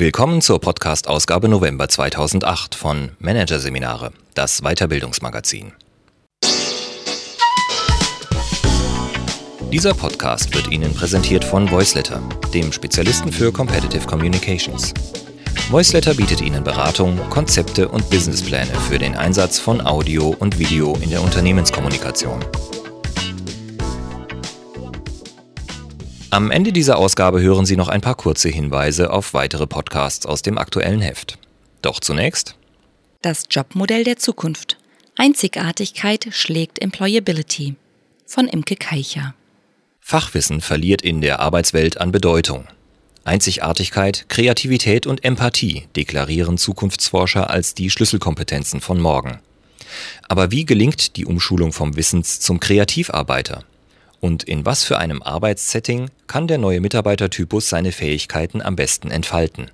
Willkommen zur Podcast-Ausgabe November 2008 von Managerseminare, das Weiterbildungsmagazin. Dieser Podcast wird Ihnen präsentiert von Voiceletter, dem Spezialisten für Competitive Communications. Voiceletter bietet Ihnen Beratung, Konzepte und Businesspläne für den Einsatz von Audio und Video in der Unternehmenskommunikation. Am Ende dieser Ausgabe hören Sie noch ein paar kurze Hinweise auf weitere Podcasts aus dem aktuellen Heft. Doch zunächst Das Jobmodell der Zukunft. Einzigartigkeit schlägt Employability von Imke Keicher. Fachwissen verliert in der Arbeitswelt an Bedeutung. Einzigartigkeit, Kreativität und Empathie deklarieren Zukunftsforscher als die Schlüsselkompetenzen von morgen. Aber wie gelingt die Umschulung vom Wissens zum Kreativarbeiter? Und in was für einem Arbeitssetting kann der neue Mitarbeitertypus seine Fähigkeiten am besten entfalten?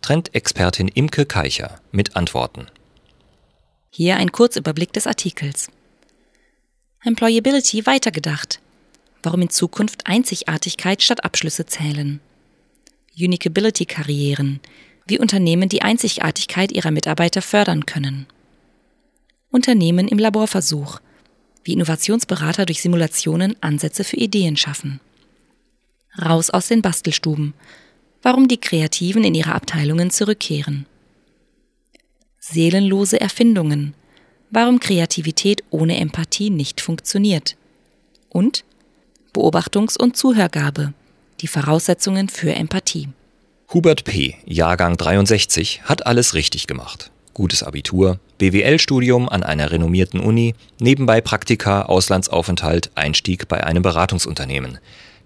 Trendexpertin Imke Keicher mit Antworten. Hier ein Kurzüberblick des Artikels. Employability weitergedacht. Warum in Zukunft Einzigartigkeit statt Abschlüsse zählen. Uniquability-Karrieren. Wie Unternehmen die Einzigartigkeit ihrer Mitarbeiter fördern können. Unternehmen im Laborversuch wie Innovationsberater durch Simulationen Ansätze für Ideen schaffen. Raus aus den Bastelstuben. Warum die Kreativen in ihre Abteilungen zurückkehren. Seelenlose Erfindungen. Warum Kreativität ohne Empathie nicht funktioniert. Und Beobachtungs- und Zuhörgabe. Die Voraussetzungen für Empathie. Hubert P., Jahrgang 63, hat alles richtig gemacht gutes Abitur, BWL-Studium an einer renommierten Uni, nebenbei Praktika, Auslandsaufenthalt, Einstieg bei einem Beratungsunternehmen,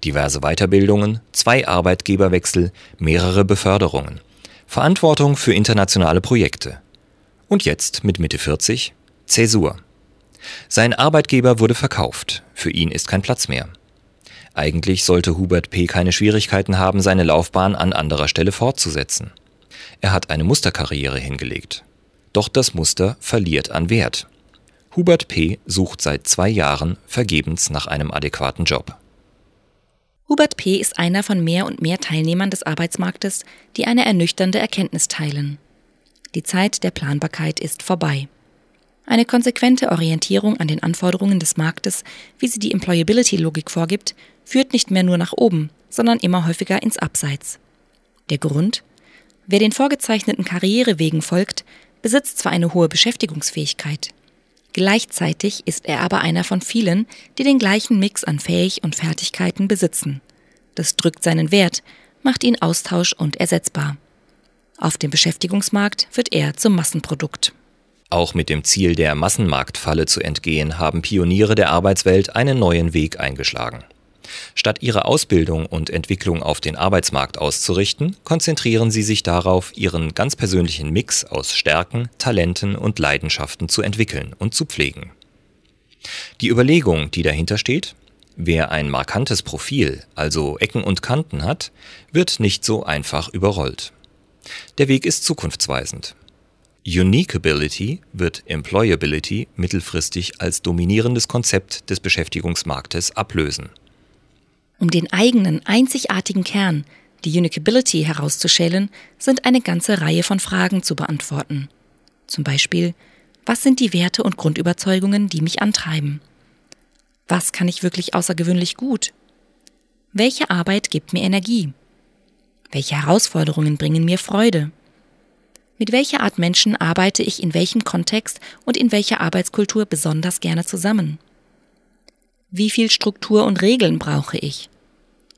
diverse Weiterbildungen, zwei Arbeitgeberwechsel, mehrere Beförderungen, Verantwortung für internationale Projekte. Und jetzt mit Mitte 40 Zäsur. Sein Arbeitgeber wurde verkauft, für ihn ist kein Platz mehr. Eigentlich sollte Hubert P. keine Schwierigkeiten haben, seine Laufbahn an anderer Stelle fortzusetzen. Er hat eine Musterkarriere hingelegt. Doch das Muster verliert an Wert. Hubert P. sucht seit zwei Jahren vergebens nach einem adäquaten Job. Hubert P. ist einer von mehr und mehr Teilnehmern des Arbeitsmarktes, die eine ernüchternde Erkenntnis teilen. Die Zeit der Planbarkeit ist vorbei. Eine konsequente Orientierung an den Anforderungen des Marktes, wie sie die Employability-Logik vorgibt, führt nicht mehr nur nach oben, sondern immer häufiger ins Abseits. Der Grund? Wer den vorgezeichneten Karrierewegen folgt, besitzt zwar eine hohe Beschäftigungsfähigkeit, gleichzeitig ist er aber einer von vielen, die den gleichen Mix an Fähig und Fertigkeiten besitzen. Das drückt seinen Wert, macht ihn austausch- und ersetzbar. Auf dem Beschäftigungsmarkt wird er zum Massenprodukt. Auch mit dem Ziel der Massenmarktfalle zu entgehen, haben Pioniere der Arbeitswelt einen neuen Weg eingeschlagen. Statt ihre Ausbildung und Entwicklung auf den Arbeitsmarkt auszurichten, konzentrieren sie sich darauf, ihren ganz persönlichen Mix aus Stärken, Talenten und Leidenschaften zu entwickeln und zu pflegen. Die Überlegung, die dahinter steht, wer ein markantes Profil, also Ecken und Kanten hat, wird nicht so einfach überrollt. Der Weg ist zukunftsweisend. Uniqueability wird Employability mittelfristig als dominierendes Konzept des Beschäftigungsmarktes ablösen. Um den eigenen, einzigartigen Kern, die Uniquability herauszuschälen, sind eine ganze Reihe von Fragen zu beantworten. Zum Beispiel, was sind die Werte und Grundüberzeugungen, die mich antreiben? Was kann ich wirklich außergewöhnlich gut? Welche Arbeit gibt mir Energie? Welche Herausforderungen bringen mir Freude? Mit welcher Art Menschen arbeite ich in welchem Kontext und in welcher Arbeitskultur besonders gerne zusammen? Wie viel Struktur und Regeln brauche ich?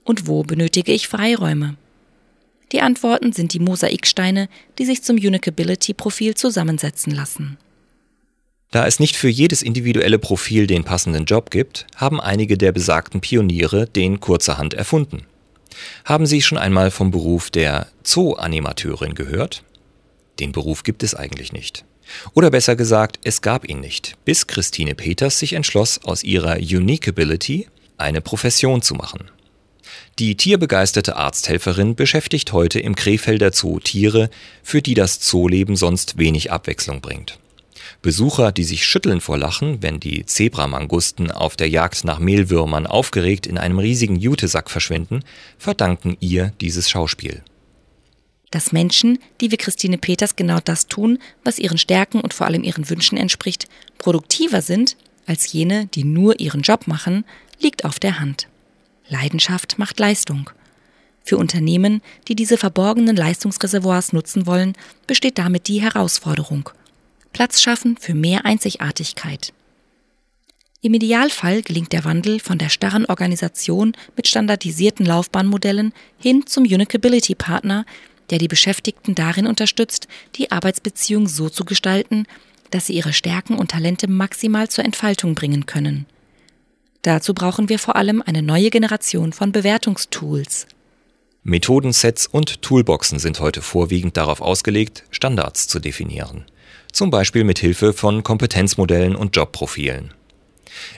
Und wo benötige ich Freiräume? Die Antworten sind die Mosaiksteine, die sich zum Unicability-Profil zusammensetzen lassen. Da es nicht für jedes individuelle Profil den passenden Job gibt, haben einige der besagten Pioniere den kurzerhand erfunden. Haben Sie schon einmal vom Beruf der Zoo-Animateurin gehört? Den Beruf gibt es eigentlich nicht. Oder besser gesagt, es gab ihn nicht, bis Christine Peters sich entschloss, aus ihrer Uniqueability eine Profession zu machen. Die tierbegeisterte Arzthelferin beschäftigt heute im Krefelder Zoo Tiere, für die das Zooleben sonst wenig Abwechslung bringt. Besucher, die sich schütteln vor Lachen, wenn die Zebramangusten auf der Jagd nach Mehlwürmern aufgeregt in einem riesigen Jutesack verschwinden, verdanken ihr dieses Schauspiel. dass Menschen, die wie Christine Peters genau das tun, was ihren Stärken und vor allem ihren Wünschen entspricht, produktiver sind als jene, die nur ihren Job machen, liegt auf der Hand. Leidenschaft macht Leistung. Für Unternehmen, die diese verborgenen Leistungsreservoirs nutzen wollen, besteht damit die Herausforderung. Platz schaffen für mehr Einzigartigkeit. Im Idealfall gelingt der Wandel von der starren Organisation mit standardisierten Laufbahnmodellen hin zum Unicability Partner, der die Beschäftigten darin unterstützt, die Arbeitsbeziehung so zu gestalten, dass sie ihre Stärken und Talente maximal zur Entfaltung bringen können. Dazu brauchen wir vor allem eine neue Generation von Bewertungstools. Methodensets und Toolboxen sind heute vorwiegend darauf ausgelegt, Standards zu definieren. Zum Beispiel mit Hilfe von Kompetenzmodellen und Jobprofilen.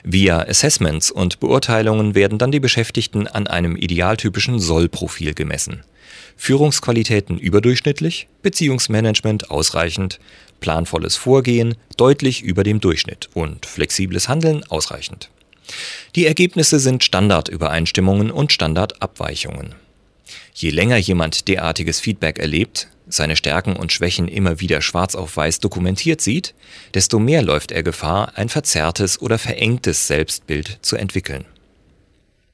Via Assessments und Beurteilungen werden dann die Beschäftigten an einem idealtypischen Soll-Profil gemessen. Führungsqualitäten überdurchschnittlich, Beziehungsmanagement ausreichend, planvolles Vorgehen deutlich über dem Durchschnitt und flexibles Handeln ausreichend. Die Ergebnisse sind Standardübereinstimmungen und Standardabweichungen. Je länger jemand derartiges Feedback erlebt, seine Stärken und Schwächen immer wieder schwarz auf weiß dokumentiert sieht, desto mehr läuft er Gefahr, ein verzerrtes oder verengtes Selbstbild zu entwickeln.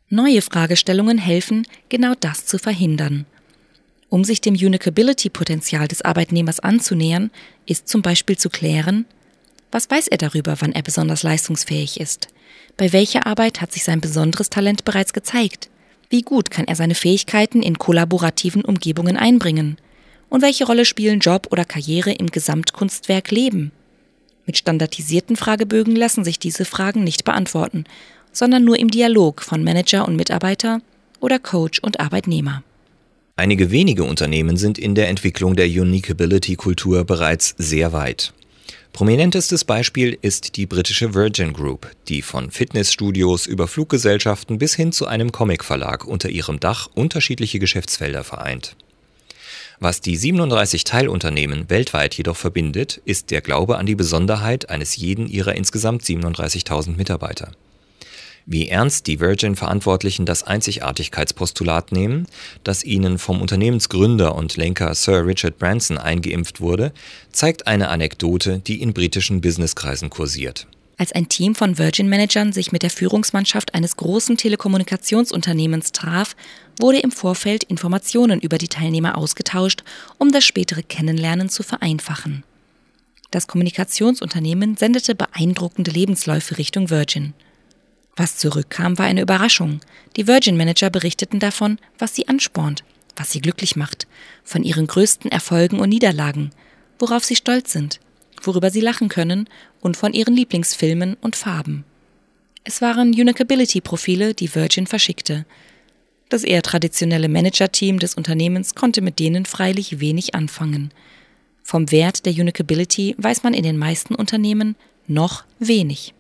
Neue Fragestellungen helfen, genau das zu verhindern. Um sich dem Unicability-Potenzial des Arbeitnehmers anzunähern, ist zum Beispiel zu klären, was weiß er darüber, wann er besonders leistungsfähig ist? Bei welcher Arbeit hat sich sein besonderes Talent bereits gezeigt? Wie gut kann er seine Fähigkeiten in kollaborativen Umgebungen einbringen? Und welche Rolle spielen Job oder Karriere im Gesamtkunstwerk Leben? Mit standardisierten Fragebögen lassen sich diese Fragen nicht beantworten, sondern nur im Dialog von Manager und Mitarbeiter oder Coach und Arbeitnehmer. Einige wenige Unternehmen sind in der Entwicklung der Uniquability-Kultur bereits sehr weit. Prominentestes Beispiel ist die britische Virgin Group, die von Fitnessstudios über Fluggesellschaften bis hin zu einem Comicverlag unter ihrem Dach unterschiedliche Geschäftsfelder vereint. Was die 37 Teilunternehmen weltweit jedoch verbindet, ist der Glaube an die Besonderheit eines jeden ihrer insgesamt 37.000 Mitarbeiter. Wie ernst die Virgin-Verantwortlichen das Einzigartigkeitspostulat nehmen, das ihnen vom Unternehmensgründer und Lenker Sir Richard Branson eingeimpft wurde, zeigt eine Anekdote, die in britischen Businesskreisen kursiert als ein Team von Virgin-Managern sich mit der Führungsmannschaft eines großen Telekommunikationsunternehmens traf, wurde im Vorfeld Informationen über die Teilnehmer ausgetauscht, um das spätere Kennenlernen zu vereinfachen. Das Kommunikationsunternehmen sendete beeindruckende Lebensläufe Richtung Virgin. Was zurückkam, war eine Überraschung. Die Virgin-Manager berichteten davon, was sie anspornt, was sie glücklich macht, von ihren größten Erfolgen und Niederlagen, worauf sie stolz sind, worüber sie lachen können und von ihren Lieblingsfilmen und Farben. Es waren Unicability-Profile, die Virgin verschickte. Das eher traditionelle Manager-Team des Unternehmens konnte mit denen freilich wenig anfangen. Vom Wert der Unicability weiß man in den meisten Unternehmen noch wenig.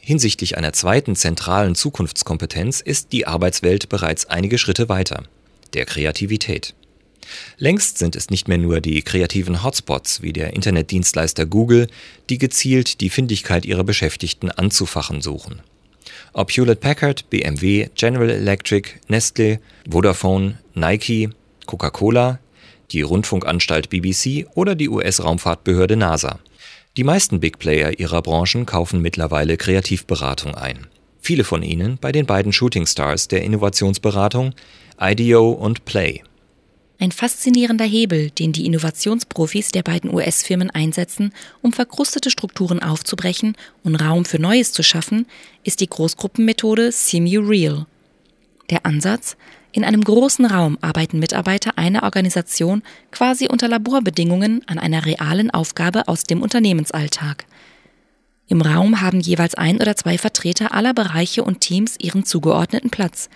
Hinsichtlich einer zweiten zentralen Zukunftskompetenz ist die Arbeitswelt bereits einige Schritte weiter, der Kreativität. Längst sind es nicht mehr nur die kreativen Hotspots wie der Internetdienstleister Google, die gezielt die Findigkeit ihrer Beschäftigten anzufachen suchen. Ob Hewlett Packard, BMW, General Electric, Nestle, Vodafone, Nike, Coca-Cola, die Rundfunkanstalt BBC oder die US-Raumfahrtbehörde NASA. Die meisten Big Player ihrer Branchen kaufen mittlerweile Kreativberatung ein. Viele von ihnen bei den beiden Shooting Stars der Innovationsberatung, IDEO und Play. Ein faszinierender Hebel, den die Innovationsprofis der beiden US-Firmen einsetzen, um verkrustete Strukturen aufzubrechen und Raum für Neues zu schaffen, ist die Großgruppenmethode Simu Real. Der Ansatz? In einem großen Raum arbeiten Mitarbeiter einer Organisation quasi unter Laborbedingungen an einer realen Aufgabe aus dem Unternehmensalltag. Im Raum haben jeweils ein oder zwei Vertreter aller Bereiche und Teams ihren zugeordneten Platz,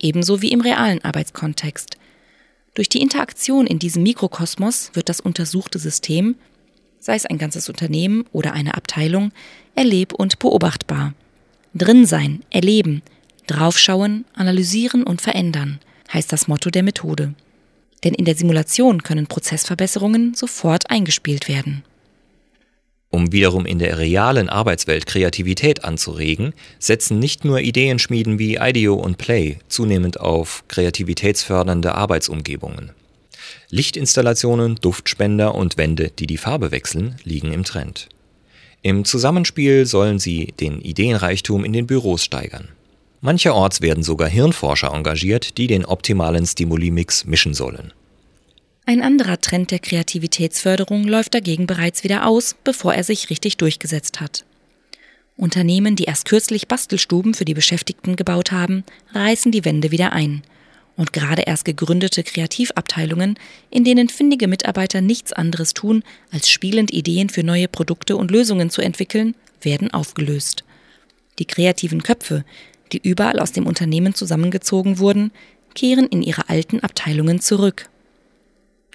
ebenso wie im realen Arbeitskontext. Durch die Interaktion in diesem Mikrokosmos wird das untersuchte System, sei es ein ganzes Unternehmen oder eine Abteilung, erleb- und beobachtbar. Drin sein, erleben, draufschauen, analysieren und verändern, heißt das Motto der Methode. Denn in der Simulation können Prozessverbesserungen sofort eingespielt werden. Um wiederum in der realen Arbeitswelt Kreativität anzuregen, setzen nicht nur Ideenschmieden wie IDEO und Play zunehmend auf kreativitätsfördernde Arbeitsumgebungen. Lichtinstallationen, Duftspender und Wände, die die Farbe wechseln, liegen im Trend. Im Zusammenspiel sollen sie den Ideenreichtum in den Büros steigern. Mancherorts werden sogar Hirnforscher engagiert, die den optimalen Stimulimix mischen sollen. Ein anderer Trend der Kreativitätsförderung läuft dagegen bereits wieder aus, bevor er sich richtig durchgesetzt hat. Unternehmen, die erst kürzlich Bastelstuben für die Beschäftigten gebaut haben, reißen die Wände wieder ein. Und gerade erst gegründete Kreativabteilungen, in denen findige Mitarbeiter nichts anderes tun, als spielend Ideen für neue Produkte und Lösungen zu entwickeln, werden aufgelöst. Die kreativen Köpfe, die überall aus dem Unternehmen zusammengezogen wurden, kehren in ihre alten Abteilungen zurück.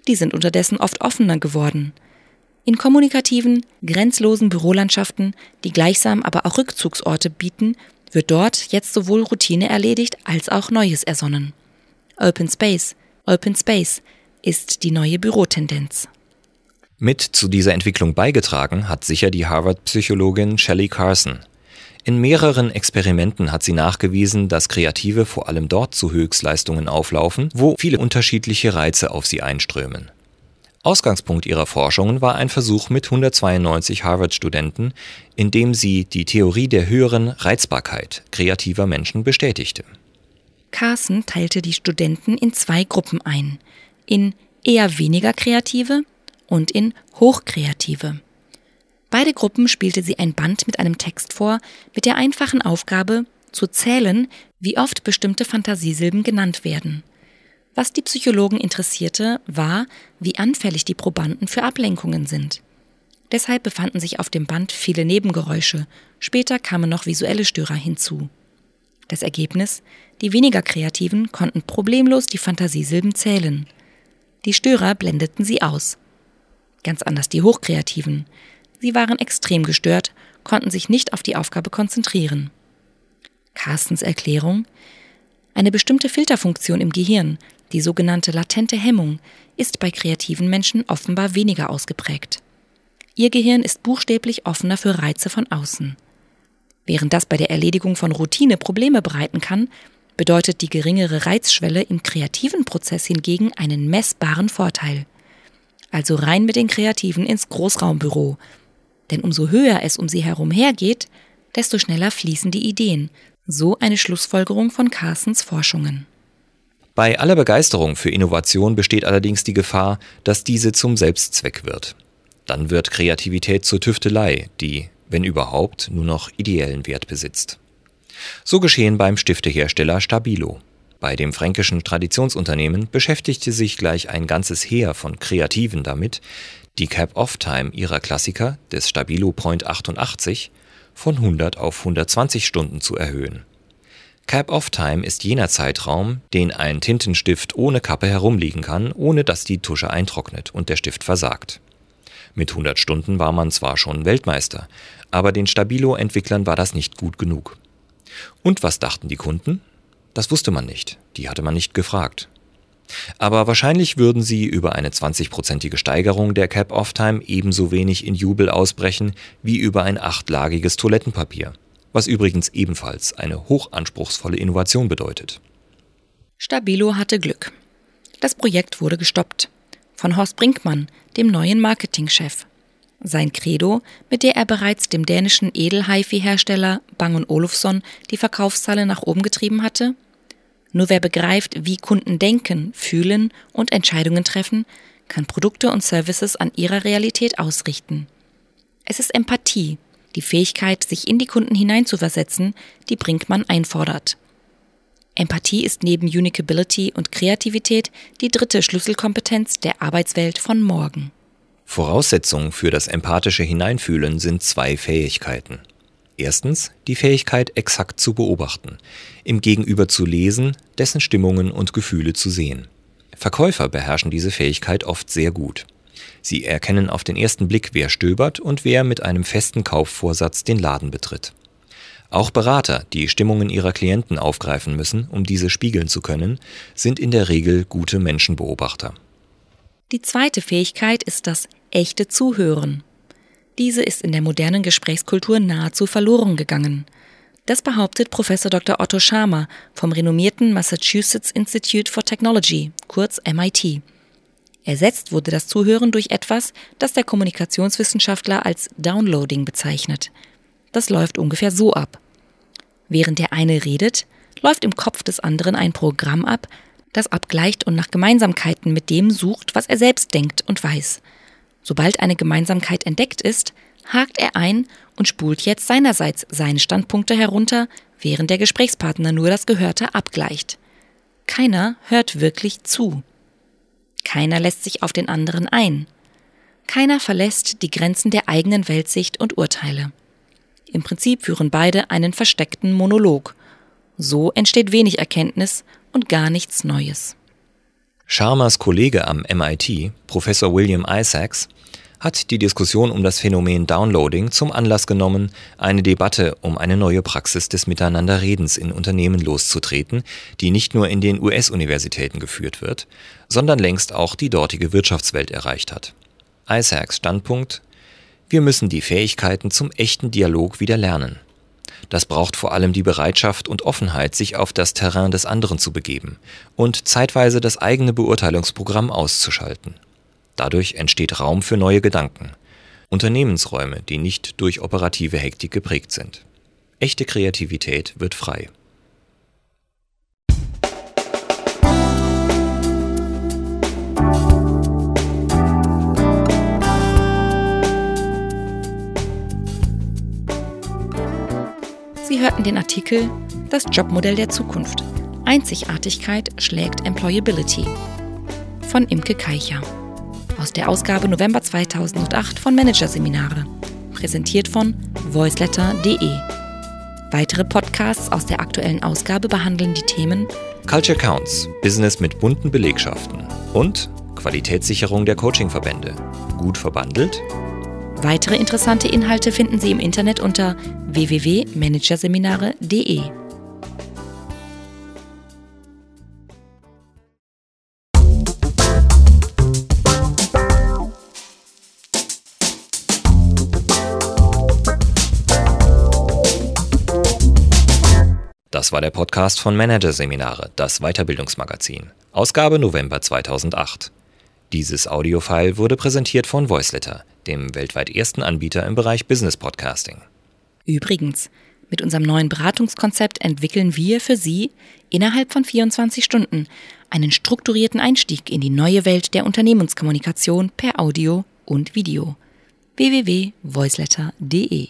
Die sind unterdessen oft offener geworden. In kommunikativen, grenzlosen Bürolandschaften, die gleichsam aber auch Rückzugsorte bieten, wird dort jetzt sowohl Routine erledigt als auch Neues ersonnen. Open Space, Open Space ist die neue Bürotendenz. Mit zu dieser Entwicklung beigetragen hat sicher die Harvard-Psychologin Shelley Carson. In mehreren Experimenten hat sie nachgewiesen, dass Kreative vor allem dort zu Höchstleistungen auflaufen, wo viele unterschiedliche Reize auf sie einströmen. Ausgangspunkt ihrer Forschungen war ein Versuch mit 192 Harvard-Studenten, in dem sie die Theorie der höheren Reizbarkeit kreativer Menschen bestätigte. Carson teilte die Studenten in zwei Gruppen ein, in eher weniger kreative und in hochkreative. Beide Gruppen spielte sie ein Band mit einem Text vor, mit der einfachen Aufgabe, zu zählen, wie oft bestimmte Fantasiesilben genannt werden. Was die Psychologen interessierte, war, wie anfällig die Probanden für Ablenkungen sind. Deshalb befanden sich auf dem Band viele Nebengeräusche, später kamen noch visuelle Störer hinzu. Das Ergebnis, die weniger Kreativen konnten problemlos die Fantasiesilben zählen. Die Störer blendeten sie aus. Ganz anders die Hochkreativen. Sie waren extrem gestört, konnten sich nicht auf die Aufgabe konzentrieren. Carstens Erklärung Eine bestimmte Filterfunktion im Gehirn, die sogenannte latente Hemmung, ist bei kreativen Menschen offenbar weniger ausgeprägt. Ihr Gehirn ist buchstäblich offener für Reize von außen. Während das bei der Erledigung von Routine Probleme bereiten kann, bedeutet die geringere Reizschwelle im kreativen Prozess hingegen einen messbaren Vorteil. Also rein mit den Kreativen ins Großraumbüro, denn umso höher es um sie herum hergeht, desto schneller fließen die Ideen. So eine Schlussfolgerung von Carsons Forschungen. Bei aller Begeisterung für Innovation besteht allerdings die Gefahr, dass diese zum Selbstzweck wird. Dann wird Kreativität zur Tüftelei, die, wenn überhaupt, nur noch ideellen Wert besitzt. So geschehen beim Stiftehersteller Stabilo. Bei dem fränkischen Traditionsunternehmen beschäftigte sich gleich ein ganzes Heer von Kreativen damit, die Cap-Off-Time ihrer Klassiker, des Stabilo Point 88, von 100 auf 120 Stunden zu erhöhen. Cap-Off-Time ist jener Zeitraum, den ein Tintenstift ohne Kappe herumliegen kann, ohne dass die Tusche eintrocknet und der Stift versagt. Mit 100 Stunden war man zwar schon Weltmeister, aber den Stabilo-Entwicklern war das nicht gut genug. Und was dachten die Kunden? Das wusste man nicht, die hatte man nicht gefragt. Aber wahrscheinlich würden sie über eine 20-prozentige Steigerung der Cap-Off-Time ebenso wenig in Jubel ausbrechen wie über ein achtlagiges Toilettenpapier, was übrigens ebenfalls eine hochanspruchsvolle Innovation bedeutet. Stabilo hatte Glück. Das Projekt wurde gestoppt. Von Horst Brinkmann, dem neuen Marketingchef. Sein Credo, mit der er bereits dem dänischen Edel-HiFi-Hersteller Bang Olufsen die Verkaufszahlen nach oben getrieben hatte? Nur wer begreift, wie Kunden denken, fühlen und Entscheidungen treffen, kann Produkte und Services an ihrer Realität ausrichten. Es ist Empathie, die Fähigkeit, sich in die Kunden hineinzuversetzen, die Brinkmann einfordert. Empathie ist neben Unicability und Kreativität die dritte Schlüsselkompetenz der Arbeitswelt von morgen. Voraussetzung für das empathische Hineinfühlen sind zwei Fähigkeiten. Erstens die Fähigkeit, exakt zu beobachten, im Gegenüber zu lesen, dessen Stimmungen und Gefühle zu sehen. Verkäufer beherrschen diese Fähigkeit oft sehr gut. Sie erkennen auf den ersten Blick, wer stöbert und wer mit einem festen Kaufvorsatz den Laden betritt. Auch Berater, die Stimmungen ihrer Klienten aufgreifen müssen, um diese spiegeln zu können, sind in der Regel gute Menschenbeobachter. Die zweite Fähigkeit ist das echte Zuhören. Diese ist in der modernen Gesprächskultur nahezu verloren gegangen. Das behauptet Professor Dr. Otto Schama vom renommierten Massachusetts Institute for Technology, kurz MIT. Ersetzt wurde das Zuhören durch etwas, das der Kommunikationswissenschaftler als Downloading bezeichnet. Das läuft ungefähr so ab. Während der eine redet, läuft im Kopf des anderen ein Programm ab, das abgleicht und nach Gemeinsamkeiten mit dem sucht, was er selbst denkt und weiß. Sobald eine Gemeinsamkeit entdeckt ist, hakt er ein und spult jetzt seinerseits seine Standpunkte herunter, während der Gesprächspartner nur das Gehörte abgleicht. Keiner hört wirklich zu. Keiner lässt sich auf den anderen ein. Keiner verlässt die Grenzen der eigenen Weltsicht und Urteile. Im Prinzip führen beide einen versteckten Monolog. So entsteht wenig Erkenntnis und gar nichts Neues. Sharmas Kollege am MIT, Professor William Isaacs, hat die Diskussion um das Phänomen Downloading zum Anlass genommen, eine Debatte um eine neue Praxis des Miteinanderredens in Unternehmen loszutreten, die nicht nur in den US-Universitäten geführt wird, sondern längst auch die dortige Wirtschaftswelt erreicht hat. Isaacs Standpunkt Wir müssen die Fähigkeiten zum echten Dialog wieder lernen. Das braucht vor allem die Bereitschaft und Offenheit, sich auf das Terrain des anderen zu begeben und zeitweise das eigene Beurteilungsprogramm auszuschalten. Dadurch entsteht Raum für neue Gedanken. Unternehmensräume, die nicht durch operative Hektik geprägt sind. Echte Kreativität wird frei. Sie hörten den Artikel Das Jobmodell der Zukunft. Einzigartigkeit schlägt Employability von Imke Keicher aus der Ausgabe November 2008 von Managerseminare, präsentiert von voiceletter.de. Weitere Podcasts aus der aktuellen Ausgabe behandeln die Themen Culture Counts, Business mit bunten Belegschaften und Qualitätssicherung der Coachingverbände. Gut verbandelt? Weitere interessante Inhalte finden Sie im Internet unter www.managerseminare.de. Das war der Podcast von Managerseminare, das Weiterbildungsmagazin. Ausgabe November 2008. Dieses Audiofile wurde präsentiert von Voiceletter, dem weltweit ersten Anbieter im Bereich Business Podcasting. Übrigens, mit unserem neuen Beratungskonzept entwickeln wir für Sie innerhalb von 24 Stunden einen strukturierten Einstieg in die neue Welt der Unternehmenskommunikation per Audio und Video. www.voiceletter.de